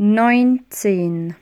neunzehn